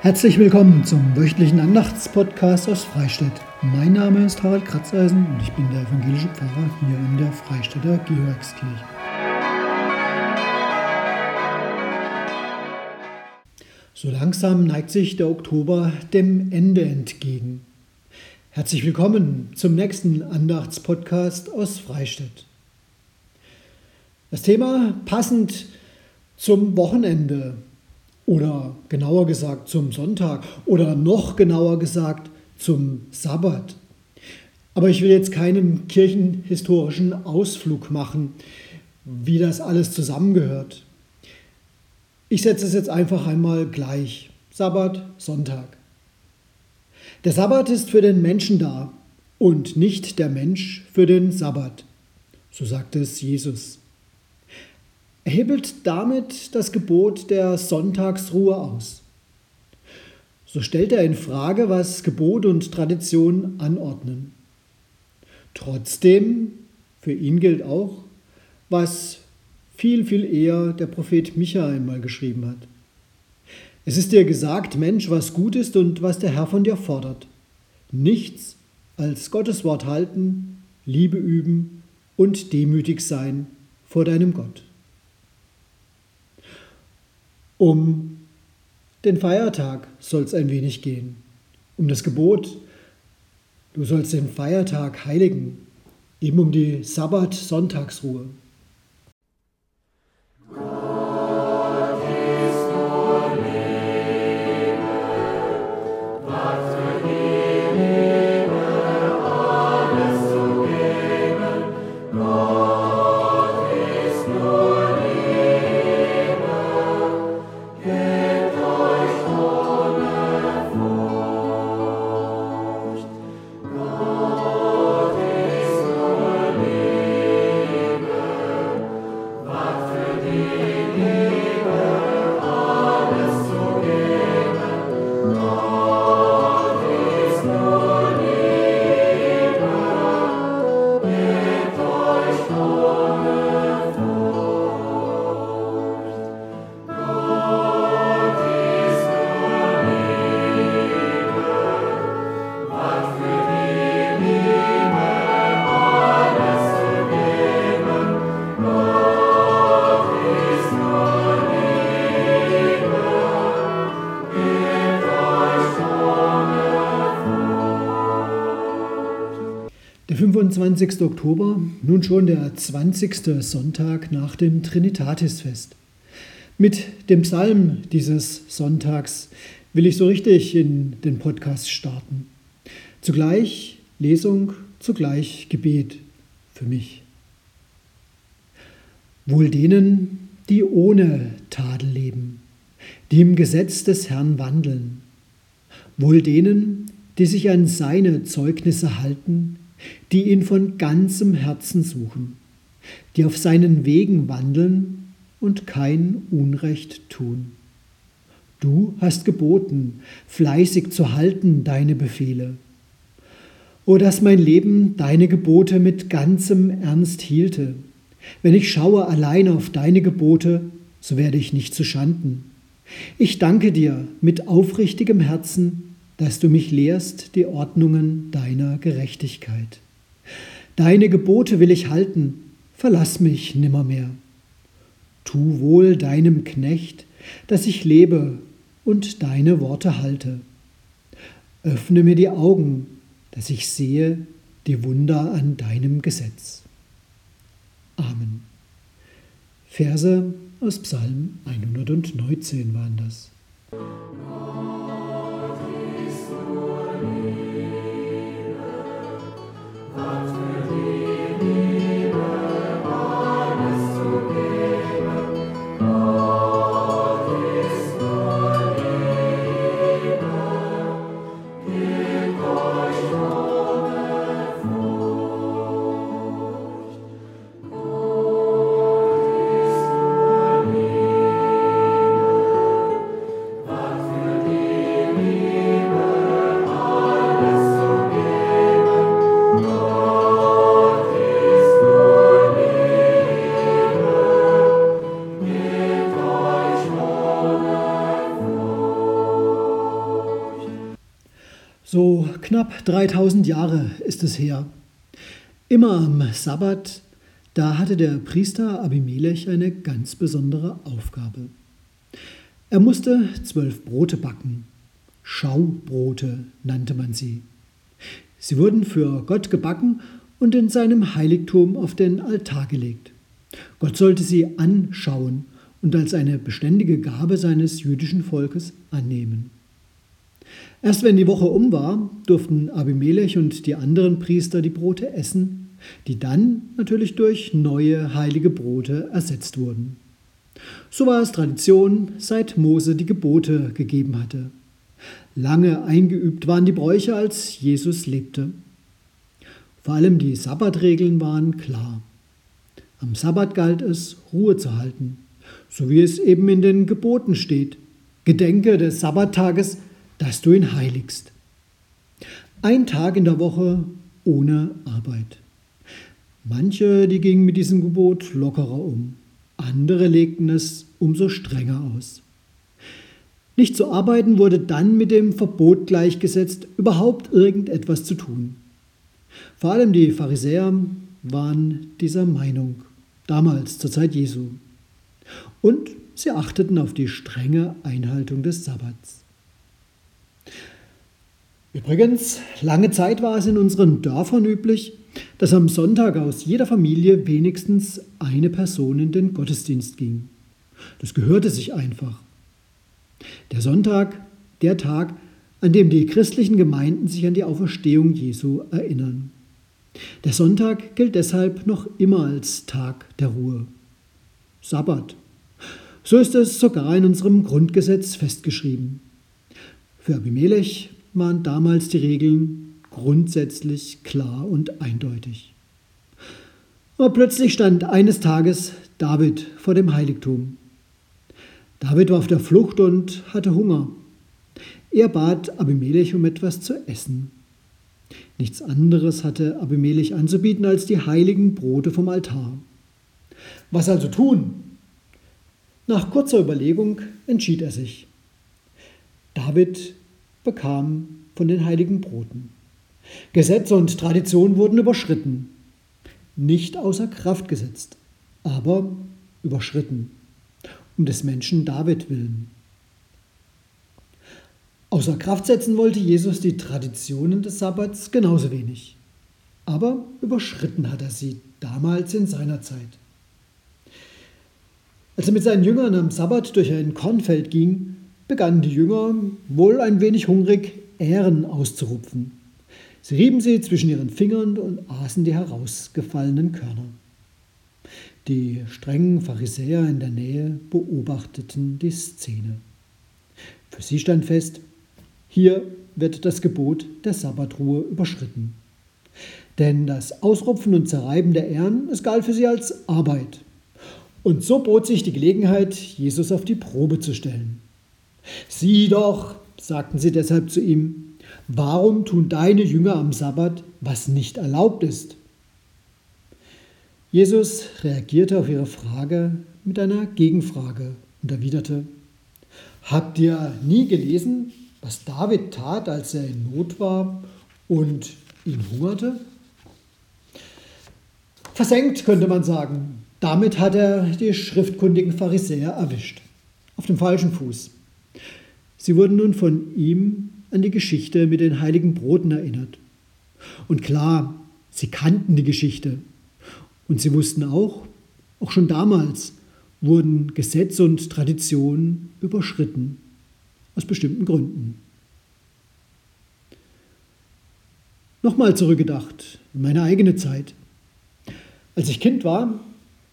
Herzlich willkommen zum wöchentlichen Andachtspodcast aus Freistadt. Mein Name ist Harald Kratzeisen und ich bin der evangelische Pfarrer hier in der Freistädter Georgskirche. So langsam neigt sich der Oktober dem Ende entgegen. Herzlich willkommen zum nächsten Andachtspodcast aus Freistadt. Das Thema passend zum Wochenende oder genauer gesagt zum Sonntag oder noch genauer gesagt zum Sabbat. Aber ich will jetzt keinen kirchenhistorischen Ausflug machen, wie das alles zusammengehört. Ich setze es jetzt einfach einmal gleich. Sabbat, Sonntag. Der Sabbat ist für den Menschen da und nicht der Mensch für den Sabbat. So sagt es Jesus. Er hebelt damit das Gebot der Sonntagsruhe aus. So stellt er in Frage, was Gebot und Tradition anordnen. Trotzdem, für ihn gilt auch, was viel, viel eher der Prophet Micha einmal geschrieben hat. Es ist dir gesagt, Mensch, was gut ist und was der Herr von dir fordert. Nichts als Gottes Wort halten, Liebe üben und demütig sein vor deinem Gott. Um den Feiertag soll es ein wenig gehen, um das Gebot, du sollst den Feiertag heiligen, eben um die Sabbat-Sonntagsruhe. Der 25. Oktober, nun schon der 20. Sonntag nach dem Trinitatisfest. Mit dem Psalm dieses Sonntags will ich so richtig in den Podcast starten. Zugleich Lesung, zugleich Gebet für mich. Wohl denen, die ohne Tadel leben, die im Gesetz des Herrn wandeln. Wohl denen, die sich an seine Zeugnisse halten, die ihn von ganzem Herzen suchen, die auf seinen Wegen wandeln und kein Unrecht tun. Du hast geboten, fleißig zu halten deine Befehle. O dass mein Leben deine Gebote mit ganzem Ernst hielte. Wenn ich schaue allein auf deine Gebote, so werde ich nicht zu Schanden. Ich danke dir mit aufrichtigem Herzen dass du mich lehrst die Ordnungen deiner Gerechtigkeit. Deine Gebote will ich halten, verlass mich nimmermehr. Tu wohl deinem Knecht, dass ich lebe und deine Worte halte. Öffne mir die Augen, dass ich sehe die Wunder an deinem Gesetz. Amen. Verse aus Psalm 119 waren das. Knapp 3000 Jahre ist es her. Immer am Sabbat, da hatte der Priester Abimelech eine ganz besondere Aufgabe. Er musste zwölf Brote backen. Schaubrote nannte man sie. Sie wurden für Gott gebacken und in seinem Heiligtum auf den Altar gelegt. Gott sollte sie anschauen und als eine beständige Gabe seines jüdischen Volkes annehmen. Erst wenn die Woche um war, durften Abimelech und die anderen Priester die Brote essen, die dann natürlich durch neue heilige Brote ersetzt wurden. So war es Tradition, seit Mose die Gebote gegeben hatte. Lange eingeübt waren die Bräuche, als Jesus lebte. Vor allem die Sabbatregeln waren klar. Am Sabbat galt es, Ruhe zu halten, so wie es eben in den Geboten steht. Gedenke des Sabbattages dass du ihn heiligst. Ein Tag in der Woche ohne Arbeit. Manche, die gingen mit diesem Gebot lockerer um, andere legten es umso strenger aus. Nicht zu arbeiten wurde dann mit dem Verbot gleichgesetzt, überhaupt irgendetwas zu tun. Vor allem die Pharisäer waren dieser Meinung, damals zur Zeit Jesu. Und sie achteten auf die strenge Einhaltung des Sabbats. Übrigens, lange Zeit war es in unseren Dörfern üblich, dass am Sonntag aus jeder Familie wenigstens eine Person in den Gottesdienst ging. Das gehörte sich einfach. Der Sonntag, der Tag, an dem die christlichen Gemeinden sich an die Auferstehung Jesu erinnern. Der Sonntag gilt deshalb noch immer als Tag der Ruhe. Sabbat. So ist es sogar in unserem Grundgesetz festgeschrieben. Für Abimelech waren damals die Regeln grundsätzlich klar und eindeutig. Aber plötzlich stand eines Tages David vor dem Heiligtum. David war auf der Flucht und hatte Hunger. Er bat Abimelech um etwas zu essen. Nichts anderes hatte Abimelech anzubieten als die heiligen Brote vom Altar. Was also tun? Nach kurzer Überlegung entschied er sich. David bekam von den heiligen Broten. Gesetz und Tradition wurden überschritten, nicht außer Kraft gesetzt, aber überschritten, um des Menschen David willen. Außer Kraft setzen wollte Jesus die Traditionen des Sabbats genauso wenig, aber überschritten hat er sie damals in seiner Zeit. Als er mit seinen Jüngern am Sabbat durch ein Kornfeld ging, begannen die Jünger, wohl ein wenig hungrig, Ähren auszurupfen. Sie rieben sie zwischen ihren Fingern und aßen die herausgefallenen Körner. Die strengen Pharisäer in der Nähe beobachteten die Szene. Für sie stand fest, hier wird das Gebot der Sabbatruhe überschritten. Denn das Ausrupfen und Zerreiben der Ähren, es galt für sie als Arbeit. Und so bot sich die Gelegenheit, Jesus auf die Probe zu stellen. Sieh doch, sagten sie deshalb zu ihm, warum tun deine Jünger am Sabbat, was nicht erlaubt ist? Jesus reagierte auf ihre Frage mit einer Gegenfrage und erwiderte, Habt ihr nie gelesen, was David tat, als er in Not war und ihn hungerte? Versenkt könnte man sagen. Damit hat er die schriftkundigen Pharisäer erwischt. Auf dem falschen Fuß. Sie wurden nun von ihm an die Geschichte mit den heiligen Broten erinnert. Und klar, sie kannten die Geschichte. Und sie wussten auch, auch schon damals wurden Gesetze und Traditionen überschritten, aus bestimmten Gründen. Nochmal zurückgedacht, in meine eigene Zeit. Als ich Kind war,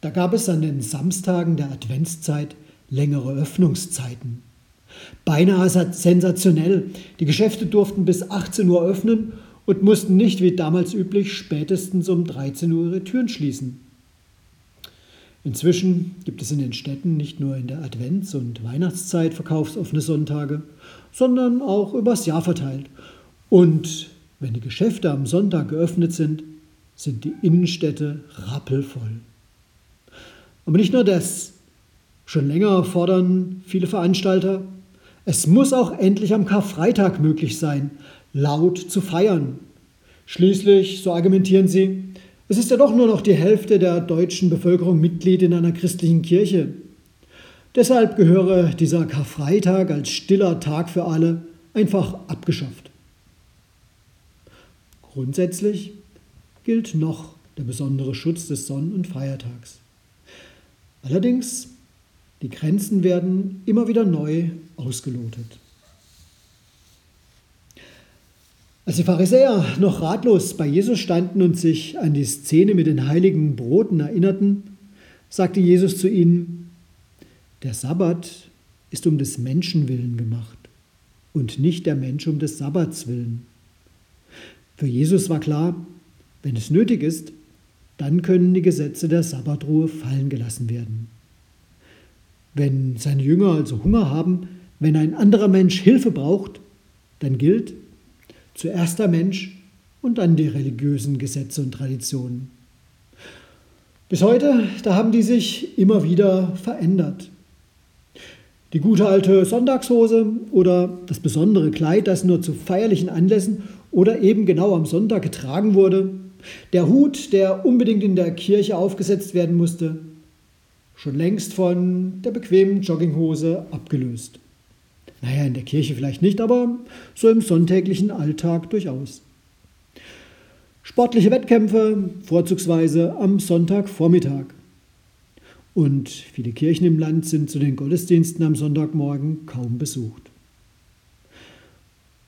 da gab es an den Samstagen der Adventszeit längere Öffnungszeiten. Beinahe sensationell. Die Geschäfte durften bis 18 Uhr öffnen und mussten nicht wie damals üblich spätestens um 13 Uhr ihre Türen schließen. Inzwischen gibt es in den Städten nicht nur in der Advents- und Weihnachtszeit verkaufsoffene Sonntage, sondern auch übers Jahr verteilt. Und wenn die Geschäfte am Sonntag geöffnet sind, sind die Innenstädte rappelvoll. Aber nicht nur das. Schon länger fordern viele Veranstalter, es muss auch endlich am Karfreitag möglich sein, laut zu feiern. Schließlich, so argumentieren sie, es ist ja doch nur noch die Hälfte der deutschen Bevölkerung Mitglied in einer christlichen Kirche. Deshalb gehöre dieser Karfreitag als stiller Tag für alle einfach abgeschafft. Grundsätzlich gilt noch der besondere Schutz des Sonn- und Feiertags. Allerdings, die Grenzen werden immer wieder neu ausgelotet. Als die Pharisäer noch ratlos bei Jesus standen und sich an die Szene mit den heiligen Broten erinnerten, sagte Jesus zu ihnen, der Sabbat ist um des Menschen willen gemacht und nicht der Mensch um des Sabbats willen. Für Jesus war klar, wenn es nötig ist, dann können die Gesetze der Sabbatruhe fallen gelassen werden. Wenn seine Jünger also Hunger haben, wenn ein anderer Mensch Hilfe braucht, dann gilt, Zuerst der Mensch und dann die religiösen Gesetze und Traditionen. Bis heute, da haben die sich immer wieder verändert. Die gute alte Sonntagshose oder das besondere Kleid, das nur zu feierlichen Anlässen oder eben genau am Sonntag getragen wurde, der Hut, der unbedingt in der Kirche aufgesetzt werden musste, schon längst von der bequemen Jogginghose abgelöst. Naja, in der Kirche vielleicht nicht, aber so im sonntäglichen Alltag durchaus. Sportliche Wettkämpfe, vorzugsweise am Sonntagvormittag. Und viele Kirchen im Land sind zu den Gottesdiensten am Sonntagmorgen kaum besucht.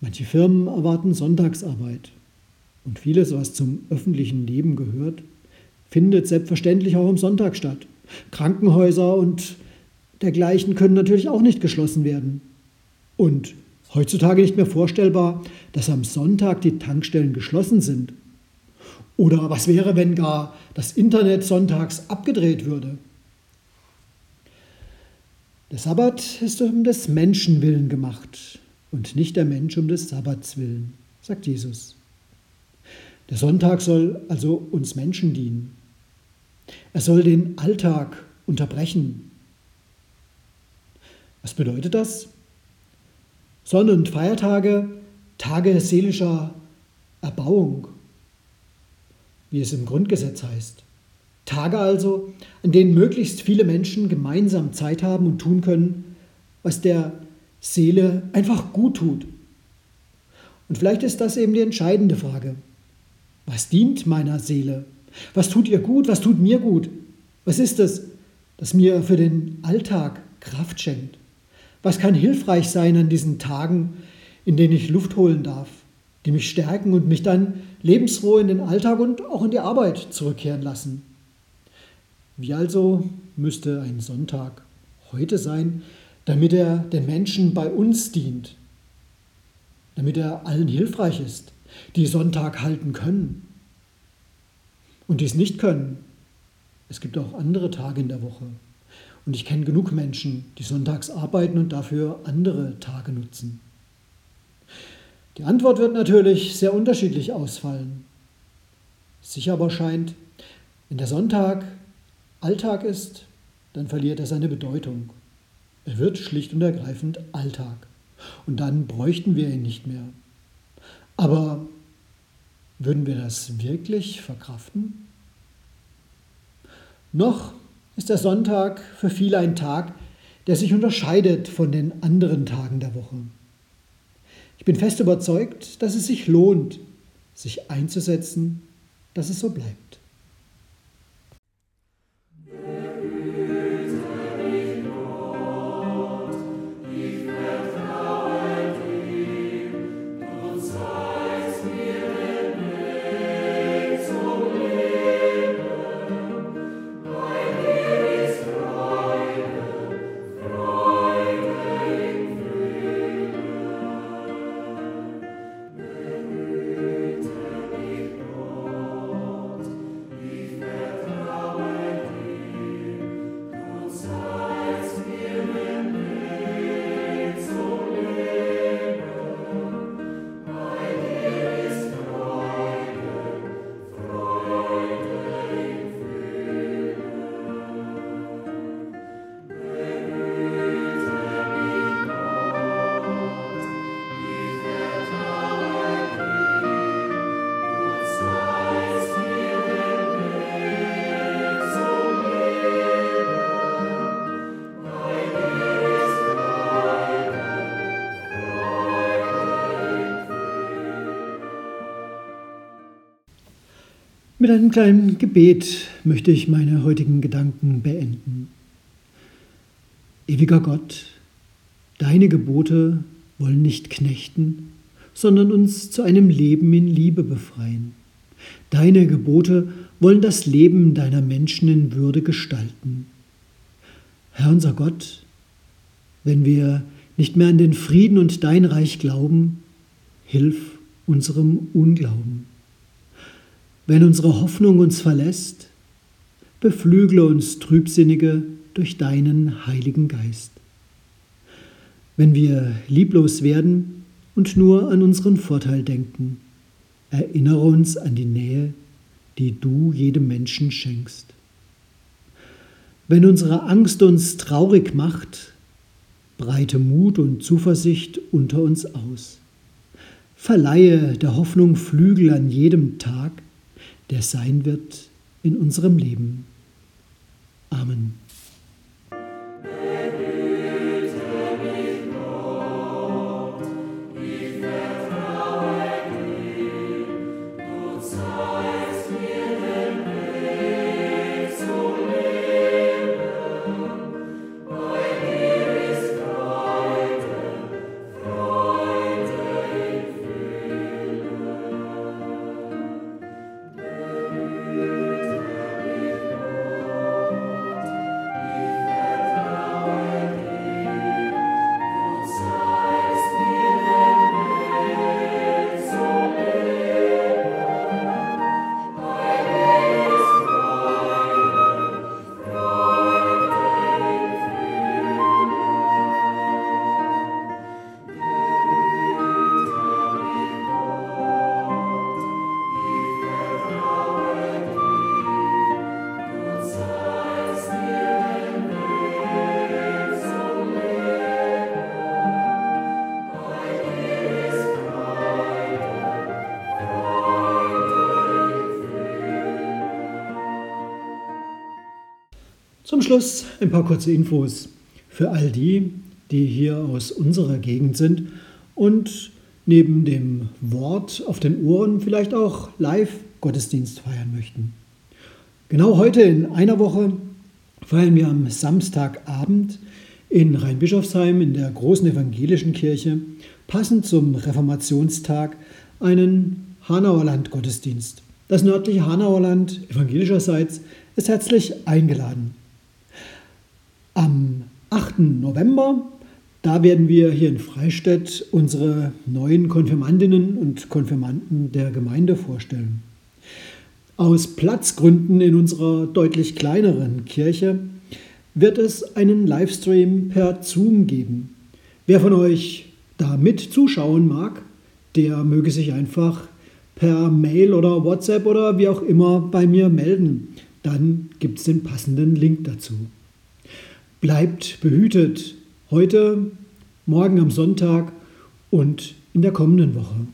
Manche Firmen erwarten Sonntagsarbeit. Und vieles, was zum öffentlichen Leben gehört, findet selbstverständlich auch am Sonntag statt. Krankenhäuser und dergleichen können natürlich auch nicht geschlossen werden. Und heutzutage nicht mehr vorstellbar, dass am Sonntag die Tankstellen geschlossen sind. Oder was wäre, wenn gar das Internet sonntags abgedreht würde? Der Sabbat ist um des Menschen willen gemacht und nicht der Mensch um des Sabbats willen, sagt Jesus. Der Sonntag soll also uns Menschen dienen. Er soll den Alltag unterbrechen. Was bedeutet das? Sonn- und Feiertage, Tage seelischer Erbauung, wie es im Grundgesetz heißt. Tage also, an denen möglichst viele Menschen gemeinsam Zeit haben und tun können, was der Seele einfach gut tut. Und vielleicht ist das eben die entscheidende Frage. Was dient meiner Seele? Was tut ihr gut? Was tut mir gut? Was ist es, das mir für den Alltag Kraft schenkt? Was kann hilfreich sein an diesen Tagen, in denen ich Luft holen darf, die mich stärken und mich dann lebensfroh in den Alltag und auch in die Arbeit zurückkehren lassen? Wie also müsste ein Sonntag heute sein, damit er den Menschen bei uns dient, damit er allen hilfreich ist, die Sonntag halten können und dies nicht können. Es gibt auch andere Tage in der Woche, und ich kenne genug Menschen, die sonntags arbeiten und dafür andere Tage nutzen. Die Antwort wird natürlich sehr unterschiedlich ausfallen. Sicher aber scheint, wenn der Sonntag Alltag ist, dann verliert er seine Bedeutung. Er wird schlicht und ergreifend Alltag. Und dann bräuchten wir ihn nicht mehr. Aber würden wir das wirklich verkraften? Noch ist der Sonntag für viele ein Tag, der sich unterscheidet von den anderen Tagen der Woche. Ich bin fest überzeugt, dass es sich lohnt, sich einzusetzen, dass es so bleibt. Mit einem kleinen Gebet möchte ich meine heutigen Gedanken beenden. Ewiger Gott, deine Gebote wollen nicht knechten, sondern uns zu einem Leben in Liebe befreien. Deine Gebote wollen das Leben deiner Menschen in Würde gestalten. Herr unser Gott, wenn wir nicht mehr an den Frieden und dein Reich glauben, hilf unserem Unglauben. Wenn unsere Hoffnung uns verlässt, beflügle uns Trübsinnige durch deinen Heiligen Geist. Wenn wir lieblos werden und nur an unseren Vorteil denken, erinnere uns an die Nähe, die du jedem Menschen schenkst. Wenn unsere Angst uns traurig macht, breite Mut und Zuversicht unter uns aus. Verleihe der Hoffnung Flügel an jedem Tag, der sein wird in unserem Leben. Amen. Schluss ein paar kurze Infos für all die, die hier aus unserer Gegend sind und neben dem Wort auf den Ohren vielleicht auch live Gottesdienst feiern möchten. Genau heute in einer Woche feiern wir am Samstagabend in Rheinbischofsheim in der großen evangelischen Kirche, passend zum Reformationstag, einen Hanauerland Gottesdienst. Das nördliche Hanauerland evangelischerseits ist herzlich eingeladen. Am 8. November, da werden wir hier in Freistädt unsere neuen Konfirmandinnen und Konfirmanden der Gemeinde vorstellen. Aus Platzgründen in unserer deutlich kleineren Kirche wird es einen Livestream per Zoom geben. Wer von euch da mit zuschauen mag, der möge sich einfach per Mail oder WhatsApp oder wie auch immer bei mir melden. Dann gibt es den passenden Link dazu. Bleibt behütet heute, morgen am Sonntag und in der kommenden Woche.